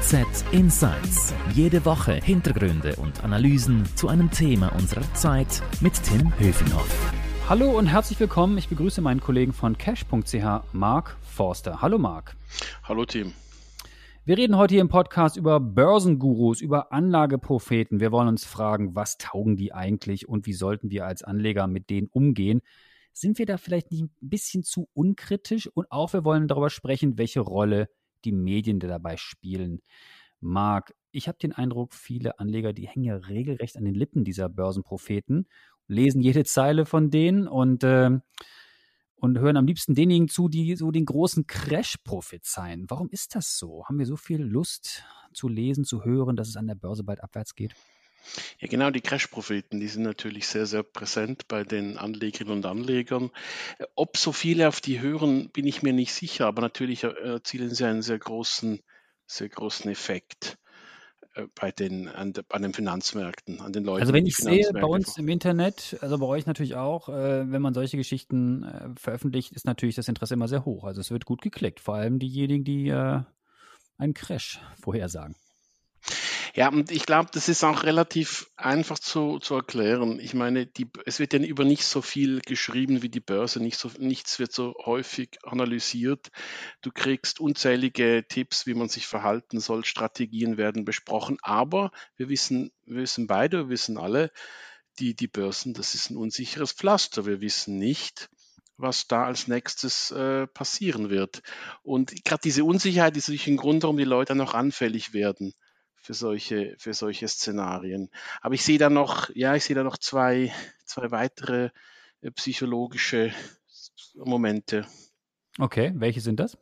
FAZ Insights. Jede Woche Hintergründe und Analysen zu einem Thema unserer Zeit mit Tim Höfenhoff. Hallo und herzlich willkommen. Ich begrüße meinen Kollegen von cash.ch, Mark Forster. Hallo Mark. Hallo Tim. Wir reden heute hier im Podcast über Börsengurus, über Anlagepropheten. Wir wollen uns fragen, was taugen die eigentlich und wie sollten wir als Anleger mit denen umgehen? Sind wir da vielleicht nicht ein bisschen zu unkritisch? Und auch wir wollen darüber sprechen, welche Rolle die Medien dabei spielen. Marc, ich habe den Eindruck, viele Anleger, die hängen ja regelrecht an den Lippen dieser Börsenpropheten, lesen jede Zeile von denen und, äh, und hören am liebsten denjenigen zu, die so den großen Crash prophezeien. Warum ist das so? Haben wir so viel Lust zu lesen, zu hören, dass es an der Börse bald abwärts geht? Ja, genau, die Crash-Propheten, die sind natürlich sehr, sehr präsent bei den Anlegerinnen und Anlegern. Ob so viele auf die hören, bin ich mir nicht sicher, aber natürlich erzielen sie einen sehr großen, sehr großen Effekt äh, bei den, an, an, den Finanzmärkten, an den Leuten. Also wenn ich sehe bei uns im Internet, also bei euch natürlich auch, äh, wenn man solche Geschichten äh, veröffentlicht, ist natürlich das Interesse immer sehr hoch. Also es wird gut geklickt, vor allem diejenigen, die äh, einen Crash vorhersagen. Ja, und ich glaube, das ist auch relativ einfach zu, zu erklären. Ich meine, die, es wird ja über nicht so viel geschrieben wie die Börse, nicht so, nichts wird so häufig analysiert. Du kriegst unzählige Tipps, wie man sich verhalten soll, Strategien werden besprochen, aber wir wissen, wir wissen beide, wir wissen alle, die, die Börsen, das ist ein unsicheres Pflaster. Wir wissen nicht, was da als nächstes äh, passieren wird. Und gerade diese Unsicherheit ist natürlich ein Grund, warum die Leute noch anfällig werden für solche, für solche Szenarien. Aber ich sehe da noch, ja, ich sehe da noch zwei, zwei weitere äh, psychologische Momente. Okay, welche sind das?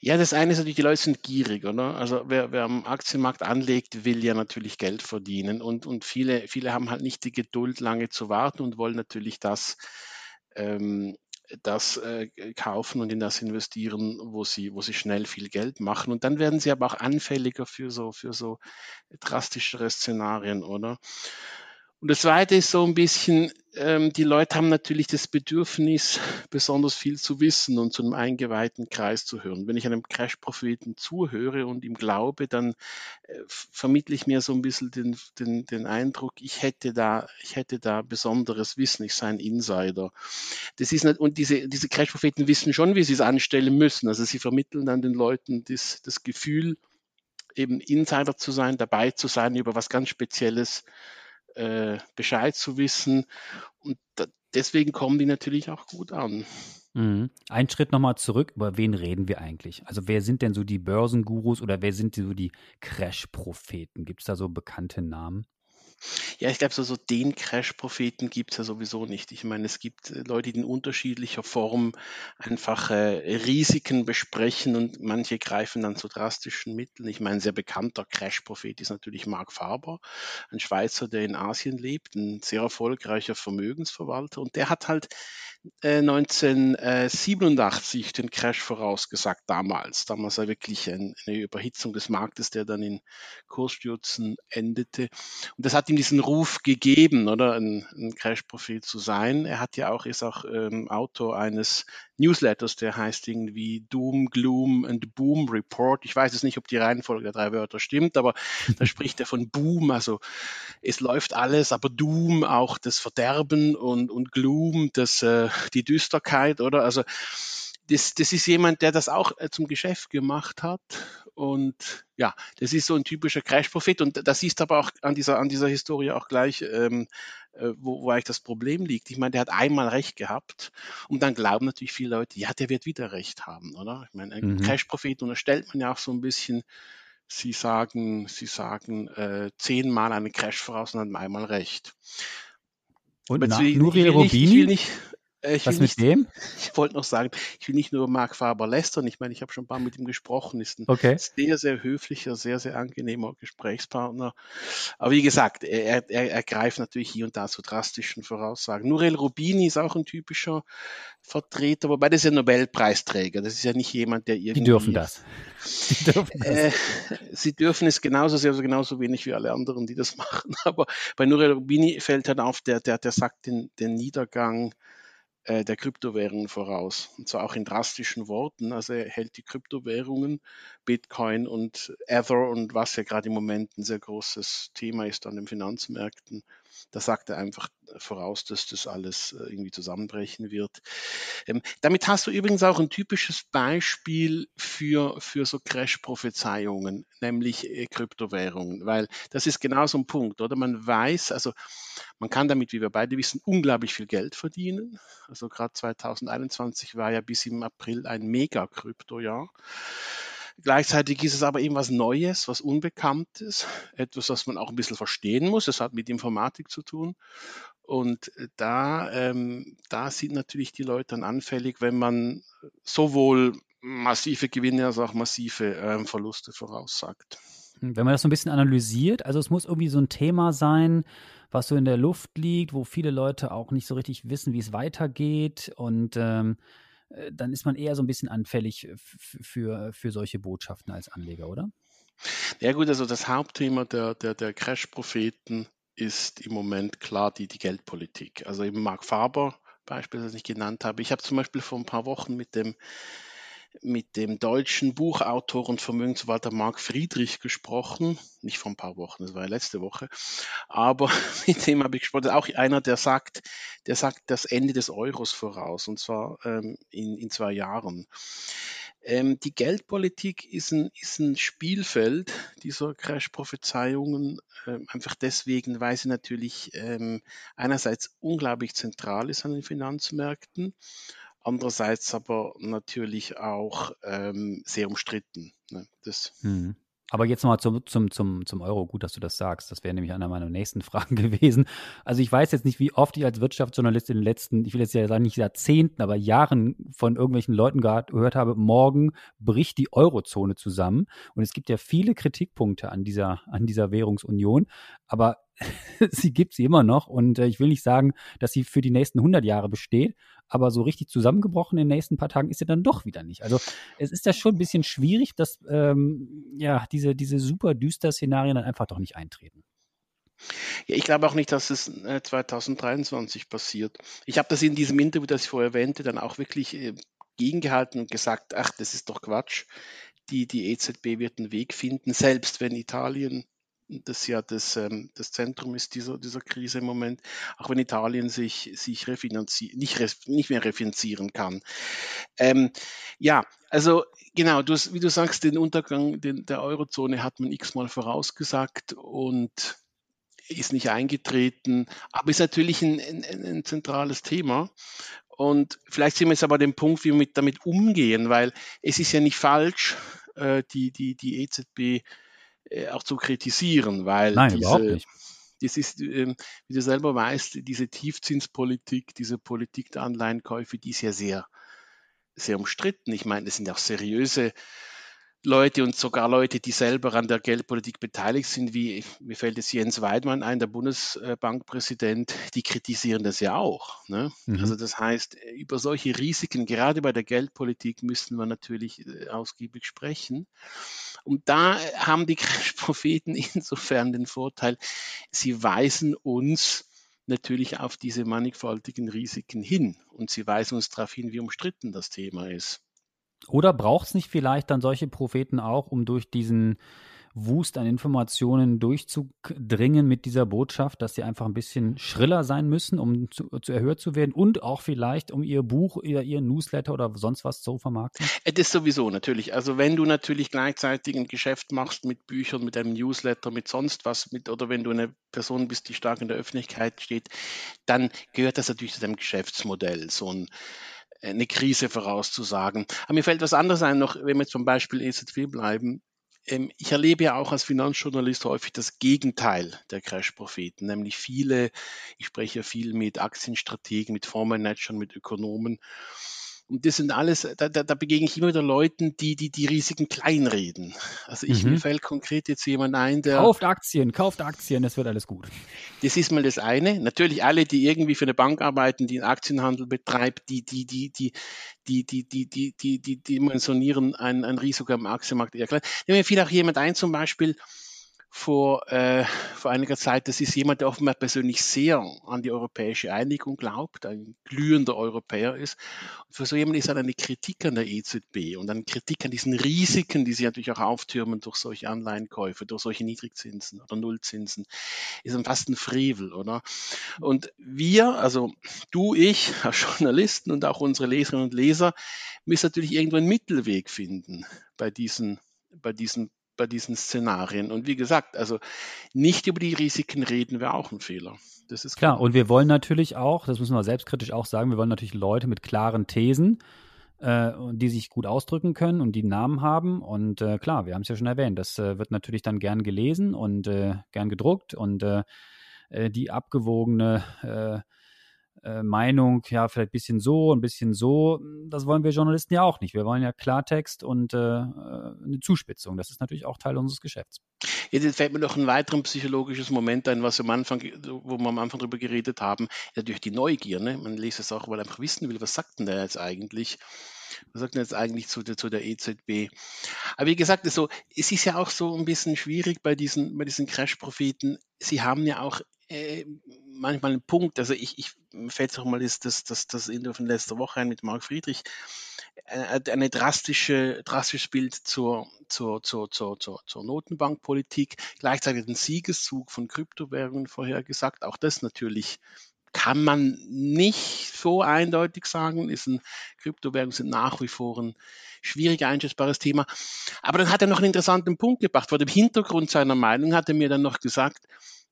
Ja, das eine ist natürlich, die Leute sind gierig, oder? Also wer, wer am Aktienmarkt anlegt, will ja natürlich Geld verdienen und, und viele, viele haben halt nicht die Geduld, lange zu warten und wollen natürlich das ähm, das äh, kaufen und in das investieren, wo sie, wo sie schnell viel Geld machen. Und dann werden sie aber auch anfälliger für so, für so drastischere Szenarien, oder? Und das Zweite ist so ein bisschen, ähm, die Leute haben natürlich das Bedürfnis, besonders viel zu wissen und zu einem eingeweihten Kreis zu hören. Wenn ich einem Crash-Propheten zuhöre und ihm glaube, dann äh, vermittle ich mir so ein bisschen den, den, den Eindruck, ich hätte da, ich hätte da besonderes Wissen, ich sei ein Insider. Das ist nicht, und diese, diese Crash-Propheten wissen schon, wie sie es anstellen müssen. Also sie vermitteln dann den Leuten das, das Gefühl, eben Insider zu sein, dabei zu sein, über was ganz Spezielles äh, Bescheid zu wissen. Und da, deswegen kommen die natürlich auch gut an. Mhm. Ein Schritt nochmal zurück, über wen reden wir eigentlich? Also wer sind denn so die Börsengurus oder wer sind so die Crash-Propheten? Gibt es da so bekannte Namen? Ja, ich glaube, so, so den Crash-Propheten gibt es ja sowieso nicht. Ich meine, es gibt äh, Leute, die in unterschiedlicher Form einfach äh, Risiken besprechen und manche greifen dann zu drastischen Mitteln. Ich meine, ein sehr bekannter Crash-Prophet ist natürlich Mark Faber, ein Schweizer, der in Asien lebt, ein sehr erfolgreicher Vermögensverwalter und der hat halt äh, 1987 den Crash vorausgesagt, damals. Damals war wirklich ein, eine Überhitzung des Marktes, der dann in Kursstürzen endete. Und das hat ihm diesen Ruf gegeben, oder ein, ein Crash-Profil zu sein. Er hat ja auch, ist auch ähm, Autor eines Newsletters, der heißt irgendwie Doom, Gloom and Boom Report. Ich weiß jetzt nicht, ob die Reihenfolge der drei Wörter stimmt, aber da spricht er von Boom, also es läuft alles, aber Doom auch das Verderben und, und Gloom, das, äh, die Düsterkeit, oder? Also das, das ist jemand, der das auch äh, zum Geschäft gemacht hat. Und ja, das ist so ein typischer Crash-Prophet. Und das siehst aber auch an dieser, an dieser Historie auch gleich, ähm, äh, wo, wo eigentlich das Problem liegt. Ich meine, der hat einmal Recht gehabt und dann glauben natürlich viele Leute, ja, der wird wieder Recht haben, oder? Ich meine, ein mhm. Crash-Prophet unterstellt man ja auch so ein bisschen, sie sagen, sie sagen äh, zehnmal einen Crash voraus und haben einmal Recht. Und nach Nuri Rubini? Äh, ich Was mit nicht, dem? Ich wollte noch sagen, ich will nicht nur Mark Faber lästern. Ich meine, ich habe schon ein paar mit ihm gesprochen. Ist ein okay. sehr, sehr höflicher, sehr, sehr angenehmer Gesprächspartner. Aber wie gesagt, er, er, er greift natürlich hier und da zu drastischen Voraussagen. Nurel Rubini ist auch ein typischer Vertreter, wobei das ist ja Nobelpreisträger. Das ist ja nicht jemand, der irgendwie. Die dürfen das. Die dürfen das. Äh, sie dürfen es genauso sehr, also genauso wenig wie alle anderen, die das machen. Aber bei Nurel Rubini fällt halt auf, der, der, der sagt den, den Niedergang äh, der Kryptowährungen voraus. Und zwar auch in drastischen Worten. Also er hält die Kryptowährungen, Bitcoin und Ether und was ja gerade im Moment ein sehr großes Thema ist an den Finanzmärkten, da sagt er einfach voraus, dass das alles äh, irgendwie zusammenbrechen wird. Ähm, damit hast du übrigens auch ein typisches Beispiel für, für so Crash-Prophezeiungen, nämlich äh, Kryptowährungen, weil das ist genau so ein Punkt, oder? Man weiß, also man kann damit, wie wir beide wissen, unglaublich viel Geld verdienen. Also gerade 2021 war ja bis im April ein Mega-Kryptojahr. Gleichzeitig ist es aber eben was Neues, was Unbekanntes, etwas, was man auch ein bisschen verstehen muss. Es hat mit Informatik zu tun. Und äh, da, ähm, da sind natürlich die Leute dann anfällig, wenn man sowohl massive Gewinne als auch massive äh, Verluste voraussagt. Wenn man das so ein bisschen analysiert, also es muss irgendwie so ein Thema sein, was so in der Luft liegt, wo viele Leute auch nicht so richtig wissen, wie es weitergeht und ähm, äh, dann ist man eher so ein bisschen anfällig für, für solche Botschaften als Anleger, oder? Ja gut, also das Hauptthema der, der, der Crash-Propheten ist im Moment klar die, die Geldpolitik. Also eben Mark Faber beispielsweise, das ich genannt habe. Ich habe zum Beispiel vor ein paar Wochen mit dem mit dem deutschen Buchautor und Vermögensverwalter Marc Friedrich gesprochen. Nicht vor ein paar Wochen, das war ja letzte Woche. Aber mit dem habe ich gesprochen. Auch einer, der sagt, der sagt das Ende des Euros voraus, und zwar ähm, in, in zwei Jahren. Ähm, die Geldpolitik ist ein, ist ein Spielfeld dieser Crash-Prophezeiungen, äh, einfach deswegen, weil sie natürlich ähm, einerseits unglaublich zentral ist an den Finanzmärkten andererseits aber natürlich auch ähm, sehr umstritten. Ne? Das, hm. Aber jetzt nochmal zum, zum, zum, zum Euro. Gut, dass du das sagst. Das wäre nämlich einer meiner nächsten Fragen gewesen. Also ich weiß jetzt nicht, wie oft ich als Wirtschaftsjournalist in den letzten, ich will jetzt ja sagen, nicht Jahrzehnten, aber Jahren von irgendwelchen Leuten gehört habe, morgen bricht die Eurozone zusammen. Und es gibt ja viele Kritikpunkte an dieser, an dieser Währungsunion. Aber sie gibt sie immer noch. Und äh, ich will nicht sagen, dass sie für die nächsten 100 Jahre besteht aber so richtig zusammengebrochen in den nächsten paar Tagen ist er dann doch wieder nicht. Also es ist ja schon ein bisschen schwierig, dass ähm, ja diese, diese super düster Szenarien dann einfach doch nicht eintreten. Ja, ich glaube auch nicht, dass es 2023 äh, passiert. Ich habe das in diesem Interview, das ich vorher erwähnte, dann auch wirklich äh, gegengehalten und gesagt, ach, das ist doch Quatsch. Die, die EZB wird einen Weg finden, selbst wenn Italien das ja das, ähm, das Zentrum ist dieser, dieser Krise im Moment, auch wenn Italien sich, sich refinanzi nicht, nicht mehr refinanzieren kann. Ähm, ja, also genau, du, wie du sagst, den Untergang den, der Eurozone hat man x-mal vorausgesagt und ist nicht eingetreten, aber ist natürlich ein, ein, ein zentrales Thema. Und vielleicht sind wir jetzt aber dem Punkt, wie wir mit, damit umgehen, weil es ist ja nicht falsch, äh, die, die, die EZB äh, auch zu kritisieren, weil Nein, diese, überhaupt nicht. Das ist, ähm, wie du selber weißt, diese Tiefzinspolitik, diese Politik der Anleihenkäufe, die ist ja sehr, sehr umstritten. Ich meine, das sind auch seriöse Leute und sogar Leute, die selber an der Geldpolitik beteiligt sind, wie mir fällt es Jens Weidmann ein, der Bundesbankpräsident, die kritisieren das ja auch. Ne? Mhm. Also das heißt, über solche Risiken, gerade bei der Geldpolitik, müssen wir natürlich äh, ausgiebig sprechen. Und da haben die Propheten insofern den Vorteil, sie weisen uns natürlich auf diese mannigfaltigen Risiken hin und sie weisen uns darauf hin, wie umstritten das Thema ist. Oder braucht es nicht vielleicht dann solche Propheten auch, um durch diesen Wust an Informationen durchzudringen mit dieser Botschaft, dass sie einfach ein bisschen schriller sein müssen, um zu, zu erhört zu werden und auch vielleicht, um ihr Buch, ihr, ihr Newsletter oder sonst was zu vermarkten? Das sowieso natürlich. Also wenn du natürlich gleichzeitig ein Geschäft machst mit Büchern, mit einem Newsletter, mit sonst was, mit, oder wenn du eine Person bist, die stark in der Öffentlichkeit steht, dann gehört das natürlich zu deinem Geschäftsmodell. So ein eine Krise vorauszusagen. Aber mir fällt was anderes ein, noch, wenn wir zum Beispiel EZB bleiben. Ähm, ich erlebe ja auch als Finanzjournalist häufig das Gegenteil der Crash-Propheten, nämlich viele, ich spreche ja viel mit Aktienstrategen, mit Fondsmanagern, mit Ökonomen und das sind alles, da, da, da begegne ich immer wieder Leuten, die, die die Risiken kleinreden. Also ich, mhm. mir fällt konkret jetzt jemand ein, der. Kauft Aktien, kauft Aktien, das wird alles gut. Das ist mal das eine. Natürlich alle, die irgendwie für eine Bank arbeiten, die einen Aktienhandel betreibt, die, die, die, die, die, die, die, die, die, die dimensionieren ein, ein Risiko am Aktienmarkt eher klein. Nehmen wir vielleicht auch jemand ein, zum Beispiel, vor, äh, vor einiger Zeit, das ist jemand, der offenbar persönlich sehr an die europäische Einigung glaubt, ein glühender Europäer ist. Und für so jemanden ist dann eine Kritik an der EZB und eine Kritik an diesen Risiken, die sich natürlich auch auftürmen durch solche Anleihenkäufe, durch solche Niedrigzinsen oder Nullzinsen, ist dann fast ein Frevel, oder? Und wir, also du, ich, als Journalisten und auch unsere Leserinnen und Leser, müssen natürlich irgendwo einen Mittelweg finden bei diesen bei diesen bei diesen Szenarien. Und wie gesagt, also nicht über die Risiken reden wäre auch ein Fehler. Das ist klar. klar. Und wir wollen natürlich auch, das müssen wir selbstkritisch auch sagen, wir wollen natürlich Leute mit klaren Thesen, äh, die sich gut ausdrücken können und die Namen haben. Und äh, klar, wir haben es ja schon erwähnt, das äh, wird natürlich dann gern gelesen und äh, gern gedruckt und äh, äh, die abgewogene äh, Meinung, ja, vielleicht ein bisschen so, ein bisschen so. Das wollen wir Journalisten ja auch nicht. Wir wollen ja Klartext und äh, äh eine Zuspitzung. Das ist natürlich auch Teil unseres Geschäfts. Jetzt fällt mir noch ein weiteres psychologisches Moment ein, was am Anfang, wo wir am Anfang darüber geredet haben, natürlich die Neugier. Ne? Man liest es auch, weil man einfach wissen will, was sagt denn der jetzt eigentlich? Was sagt denn jetzt eigentlich zu der, zu der EZB? Aber wie gesagt, also, es ist ja auch so ein bisschen schwierig bei diesen, bei diesen Crash-Propheten. Sie haben ja auch äh, manchmal ein Punkt, also ich, ich fällt auch mal das, das, das, das Interview von letzter Woche ein mit Marc Friedrich, äh, eine drastische, drastisches Bild zur, zur, zur, zur, zur, zur Notenbankpolitik, gleichzeitig ein Siegeszug von Kryptowährungen vorhergesagt. Auch das natürlich kann man nicht so eindeutig sagen. Ist ein, Kryptowährungen sind nach wie vor ein schwierig einschätzbares Thema. Aber dann hat er noch einen interessanten Punkt gebracht. Vor dem Hintergrund seiner Meinung hat er mir dann noch gesagt,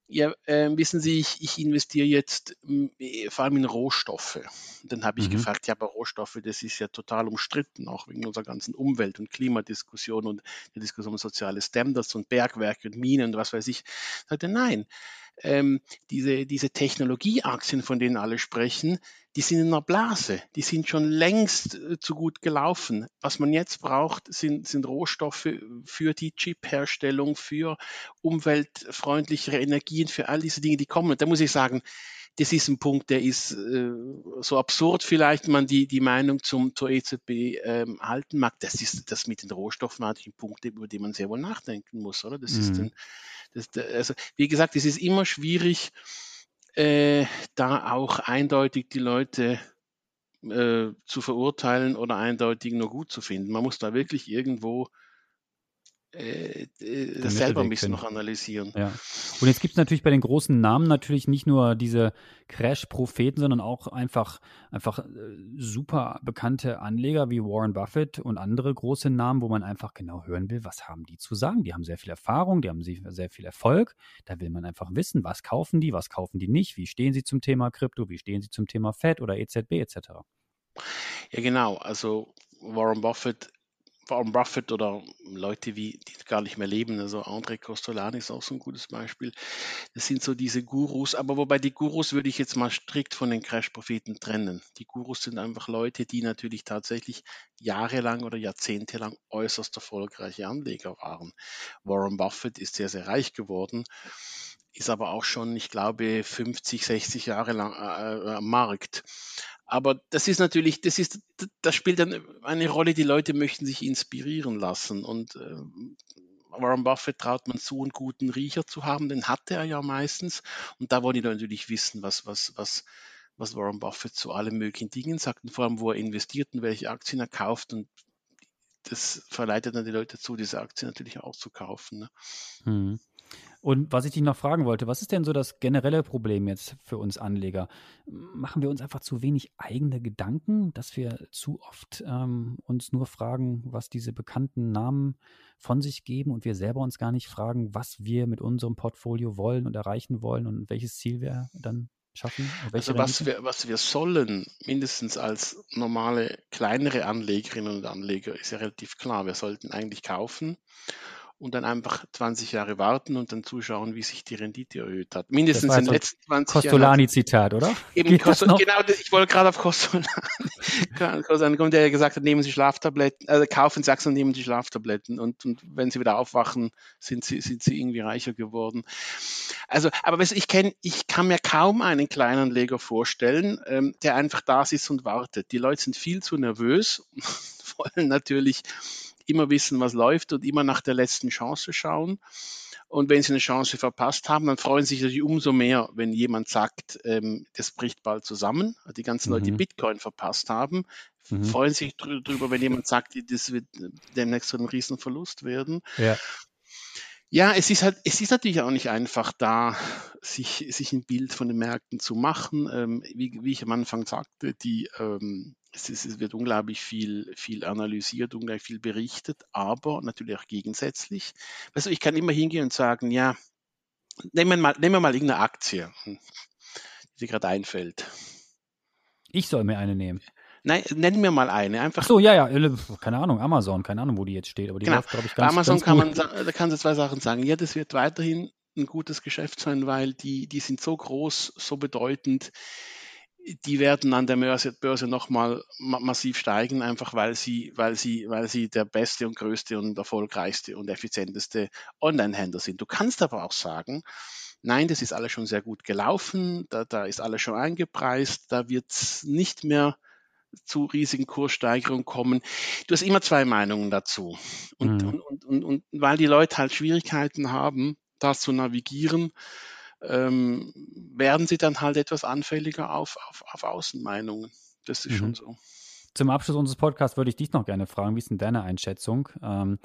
ja, äh, wissen Sie, ich, ich investiere jetzt äh, vor allem in Rohstoffe. Dann habe ich mhm. gefragt, ja, aber Rohstoffe, das ist ja total umstritten, auch wegen unserer ganzen Umwelt- und Klimadiskussion und der Diskussion um soziale Standards und Bergwerke und Minen und was weiß ich. Ich sagte, nein, ähm, diese, diese Technologieaktien, von denen alle sprechen, die sind in einer Blase, die sind schon längst äh, zu gut gelaufen. Was man jetzt braucht, sind, sind Rohstoffe für die Chip-Herstellung, für umweltfreundlichere Energien, für all diese Dinge, die kommen. Und da muss ich sagen, das ist ein Punkt, der ist äh, so absurd vielleicht, man die, die Meinung zum, zur EZB ähm, halten mag. Das ist das mit den Rohstoffen natürlich ein Punkt, über den man sehr wohl nachdenken muss, oder? Das mhm. ist ein, das, also, wie gesagt, es ist immer schwierig, äh, da auch eindeutig die Leute äh, zu verurteilen oder eindeutig nur gut zu finden. Man muss da wirklich irgendwo äh, äh das selber ein bisschen noch analysieren. Ja. Und jetzt gibt es natürlich bei den großen Namen natürlich nicht nur diese Crash-Propheten, sondern auch einfach, einfach äh, super bekannte Anleger wie Warren Buffett und andere große Namen, wo man einfach genau hören will, was haben die zu sagen. Die haben sehr viel Erfahrung, die haben sehr viel Erfolg. Da will man einfach wissen, was kaufen die, was kaufen die nicht, wie stehen sie zum Thema Krypto, wie stehen sie zum Thema Fed oder EZB etc. Ja, genau. Also Warren Buffett Warren Buffett oder Leute, wie, die gar nicht mehr leben, also André Costolani ist auch so ein gutes Beispiel. Das sind so diese Gurus, aber wobei die Gurus würde ich jetzt mal strikt von den Crash-Propheten trennen. Die Gurus sind einfach Leute, die natürlich tatsächlich jahrelang oder jahrzehntelang äußerst erfolgreiche Anleger waren. Warren Buffett ist sehr, sehr reich geworden ist aber auch schon, ich glaube, 50, 60 Jahre lang äh, äh, am Markt. Aber das ist natürlich, das ist, das spielt dann eine Rolle, die Leute möchten sich inspirieren lassen. Und äh, Warren Buffett traut man zu, einen guten Riecher zu haben, den hatte er ja meistens. Und da wollen die natürlich wissen, was, was, was, was Warren Buffett zu allen möglichen Dingen sagt und vor allem, wo er investiert und welche Aktien er kauft. Und das verleitet dann die Leute zu, diese Aktien natürlich auch zu kaufen. Ne? Hm. Und was ich dich noch fragen wollte, was ist denn so das generelle Problem jetzt für uns Anleger? Machen wir uns einfach zu wenig eigene Gedanken, dass wir zu oft ähm, uns nur fragen, was diese bekannten Namen von sich geben und wir selber uns gar nicht fragen, was wir mit unserem Portfolio wollen und erreichen wollen und welches Ziel wir dann schaffen? Also was wir, was wir sollen, mindestens als normale kleinere Anlegerinnen und Anleger, ist ja relativ klar. Wir sollten eigentlich kaufen und dann einfach 20 Jahre warten und dann zuschauen, wie sich die Rendite erhöht hat. Mindestens in den letzten 20 Jahren. Costolani-Zitat, oder? Eben Costo, genau, ich wollte gerade auf Costolani kommen, der ja gesagt hat, nehmen Sie Schlaftabletten, also kaufen Sie Aktien und nehmen Sie Schlaftabletten und, und wenn Sie wieder aufwachen, sind Sie, sind Sie irgendwie reicher geworden. Also, aber ich kenne, ich kann mir kaum einen kleinen Leger vorstellen, ähm, der einfach da sitzt und wartet. Die Leute sind viel zu nervös, wollen natürlich immer wissen, was läuft und immer nach der letzten Chance schauen. Und wenn sie eine Chance verpasst haben, dann freuen sie sich natürlich umso mehr, wenn jemand sagt, ähm, das bricht bald zusammen. Die ganzen mhm. Leute, die mhm. Bitcoin verpasst haben, mhm. freuen sich drüber, wenn jemand sagt, das wird demnächst so ein Riesenverlust werden. Ja. Ja, es ist halt, es ist natürlich auch nicht einfach da, sich, sich ein Bild von den Märkten zu machen. Ähm, wie, wie ich am Anfang sagte, die, ähm, es, ist, es wird unglaublich viel, viel analysiert, unglaublich viel berichtet, aber natürlich auch gegensätzlich. Also ich kann immer hingehen und sagen, ja, nehmen wir mal, nehmen wir mal irgendeine Aktie, die dir gerade einfällt. Ich soll mir eine nehmen. Nein, nennen wir mal eine. Einfach. Ach so, ja, ja, keine Ahnung, Amazon, keine Ahnung, wo die jetzt steht, aber die genau. läuft, glaube ich, ganz Bei Amazon ganz kann man, da kannst du zwei Sachen sagen. Ja, das wird weiterhin ein gutes Geschäft sein, weil die, die sind so groß, so bedeutend, die werden an der Börse, Börse nochmal massiv steigen, einfach weil sie, weil sie, weil sie der beste und größte und erfolgreichste und effizienteste Online-Händler sind. Du kannst aber auch sagen, nein, das ist alles schon sehr gut gelaufen, da, da ist alles schon eingepreist, da wird es nicht mehr zu riesigen Kurssteigerungen kommen. Du hast immer zwei Meinungen dazu. Und, mhm. und, und, und, weil die Leute halt Schwierigkeiten haben, das zu navigieren, ähm, werden sie dann halt etwas anfälliger auf, auf, auf Außenmeinungen. Das ist mhm. schon so. Zum Abschluss unseres Podcasts würde ich dich noch gerne fragen, wie ist denn deine Einschätzung? Ähm,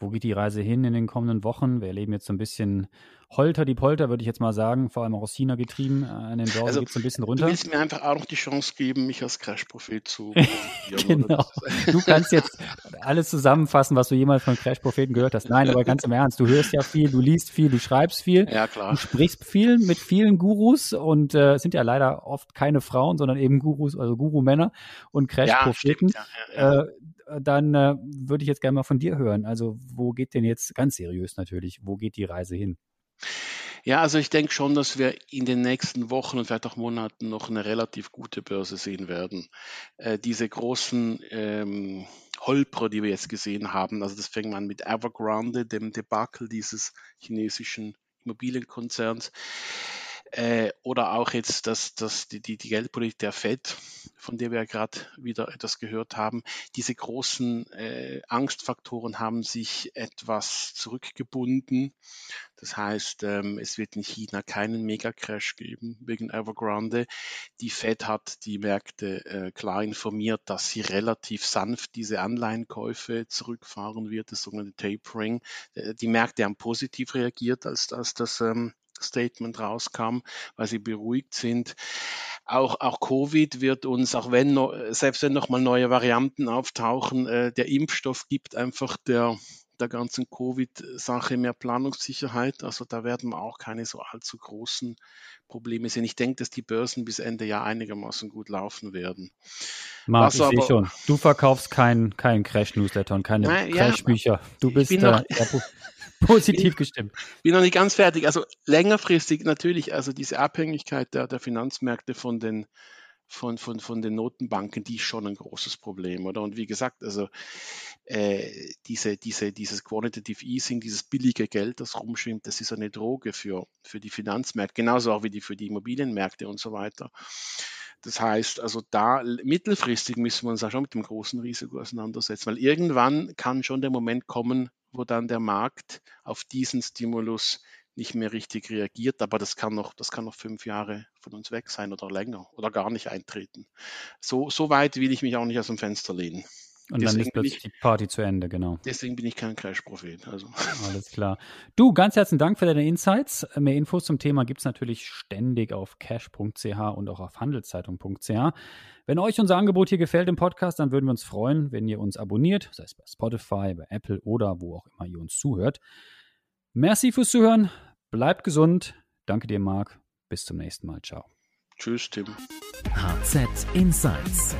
wo geht die Reise hin in den kommenden Wochen? Wir erleben jetzt so ein bisschen Holter die Polter, würde ich jetzt mal sagen, vor allem auch aus China getrieben. Äh, an den Börsen also, geht es ein bisschen runter. Du willst mir einfach auch noch die Chance geben, mich als Crash-Prophet zu Genau. Du kannst jetzt alles zusammenfassen, was du jemals von Crash-Propheten gehört hast. Nein, aber ganz im Ernst, du hörst ja viel, du liest viel, du schreibst viel. Ja, klar. Du sprichst viel mit vielen Gurus und äh, es sind ja leider oft keine Frauen, sondern eben Gurus, also Guru-Männer und Crash-Propheten. Ja, ja, ja, äh, dann äh, würde ich jetzt gerne mal von dir hören. Also wo geht denn jetzt ganz seriös natürlich, wo geht die Reise hin? Ja, also ich denke schon, dass wir in den nächsten Wochen und vielleicht auch Monaten noch eine relativ gute Börse sehen werden. Äh, diese großen ähm, Holprer, die wir jetzt gesehen haben, also das fängt man mit Evergrande, dem Debakel dieses chinesischen Immobilienkonzerns, äh, oder auch jetzt das, das, die, die Geldpolitik der Fed, von der wir ja gerade wieder etwas gehört haben. Diese großen äh, Angstfaktoren haben sich etwas zurückgebunden. Das heißt, ähm, es wird in China keinen Megacrash geben wegen Evergrande. Die Fed hat die Märkte äh, klar informiert, dass sie relativ sanft diese Anleihenkäufe zurückfahren wird, das sogenannte Tapering. Äh, die Märkte haben positiv reagiert, als, als das ähm, Statement rauskam, weil sie beruhigt sind. Auch, auch Covid wird uns, auch wenn selbst wenn nochmal neue Varianten auftauchen, äh, der Impfstoff gibt einfach der, der ganzen Covid-Sache mehr Planungssicherheit. Also da werden wir auch keine so allzu großen Probleme sehen. Ich denke, dass die Börsen bis Ende Jahr einigermaßen gut laufen werden. Marc, ich sehe schon. Du verkaufst keinen kein Crash-Newsletter und keine Crash-Bücher. Du bist da positiv gestimmt. Bin noch nicht ganz fertig. Also längerfristig natürlich, also diese Abhängigkeit der, der Finanzmärkte von den von, von, von den Notenbanken, die ist schon ein großes Problem, oder? Und wie gesagt, also äh, diese, diese, dieses Quantitative Easing, dieses billige Geld, das rumschwimmt, das ist eine Droge für, für die Finanzmärkte, genauso auch wie die für die Immobilienmärkte und so weiter. Das heißt, also da mittelfristig müssen wir uns auch schon mit dem großen Risiko auseinandersetzen, weil irgendwann kann schon der Moment kommen, wo dann der Markt auf diesen Stimulus nicht mehr richtig reagiert, aber das kann noch, das kann noch fünf Jahre von uns weg sein oder länger oder gar nicht eintreten. So, so weit will ich mich auch nicht aus dem Fenster lehnen. Und deswegen dann ist plötzlich ich, die Party zu Ende, genau. Deswegen bin ich kein Crash-Prophet. Also. Alles klar. Du, ganz herzlichen Dank für deine Insights. Mehr Infos zum Thema gibt es natürlich ständig auf cash.ch und auch auf handelszeitung.ch. Wenn euch unser Angebot hier gefällt im Podcast, dann würden wir uns freuen, wenn ihr uns abonniert, sei es bei Spotify, bei Apple oder wo auch immer ihr uns zuhört. Merci fürs Zuhören. Bleibt gesund. Danke dir, Marc. Bis zum nächsten Mal. Ciao. Tschüss, Tim. HZ Insights